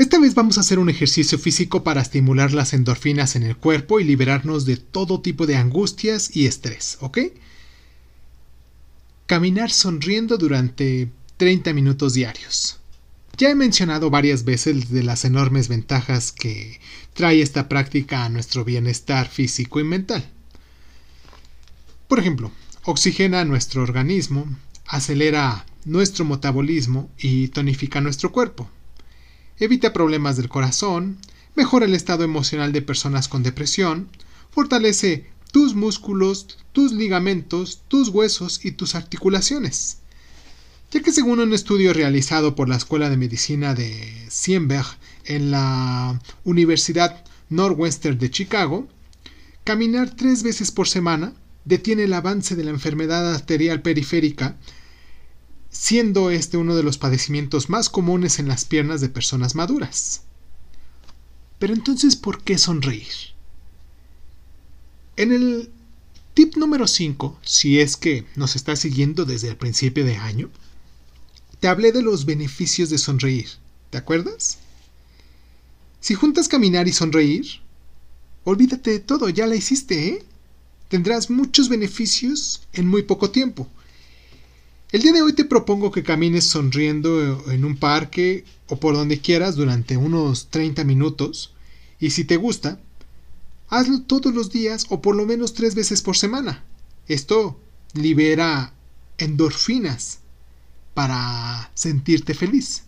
Esta vez vamos a hacer un ejercicio físico para estimular las endorfinas en el cuerpo y liberarnos de todo tipo de angustias y estrés, ¿ok? Caminar sonriendo durante 30 minutos diarios. Ya he mencionado varias veces de las enormes ventajas que trae esta práctica a nuestro bienestar físico y mental. Por ejemplo, oxigena nuestro organismo, acelera nuestro metabolismo y tonifica nuestro cuerpo evita problemas del corazón, mejora el estado emocional de personas con depresión, fortalece tus músculos, tus ligamentos, tus huesos y tus articulaciones. Ya que según un estudio realizado por la Escuela de Medicina de Sienberg en la Universidad Northwestern de Chicago, caminar tres veces por semana detiene el avance de la enfermedad arterial periférica siendo este uno de los padecimientos más comunes en las piernas de personas maduras. Pero entonces, ¿por qué sonreír? En el tip número 5, si es que nos está siguiendo desde el principio de año, te hablé de los beneficios de sonreír, ¿te acuerdas? Si juntas caminar y sonreír, olvídate de todo, ya la hiciste, ¿eh? Tendrás muchos beneficios en muy poco tiempo. El día de hoy te propongo que camines sonriendo en un parque o por donde quieras durante unos 30 minutos y si te gusta, hazlo todos los días o por lo menos tres veces por semana. Esto libera endorfinas para sentirte feliz.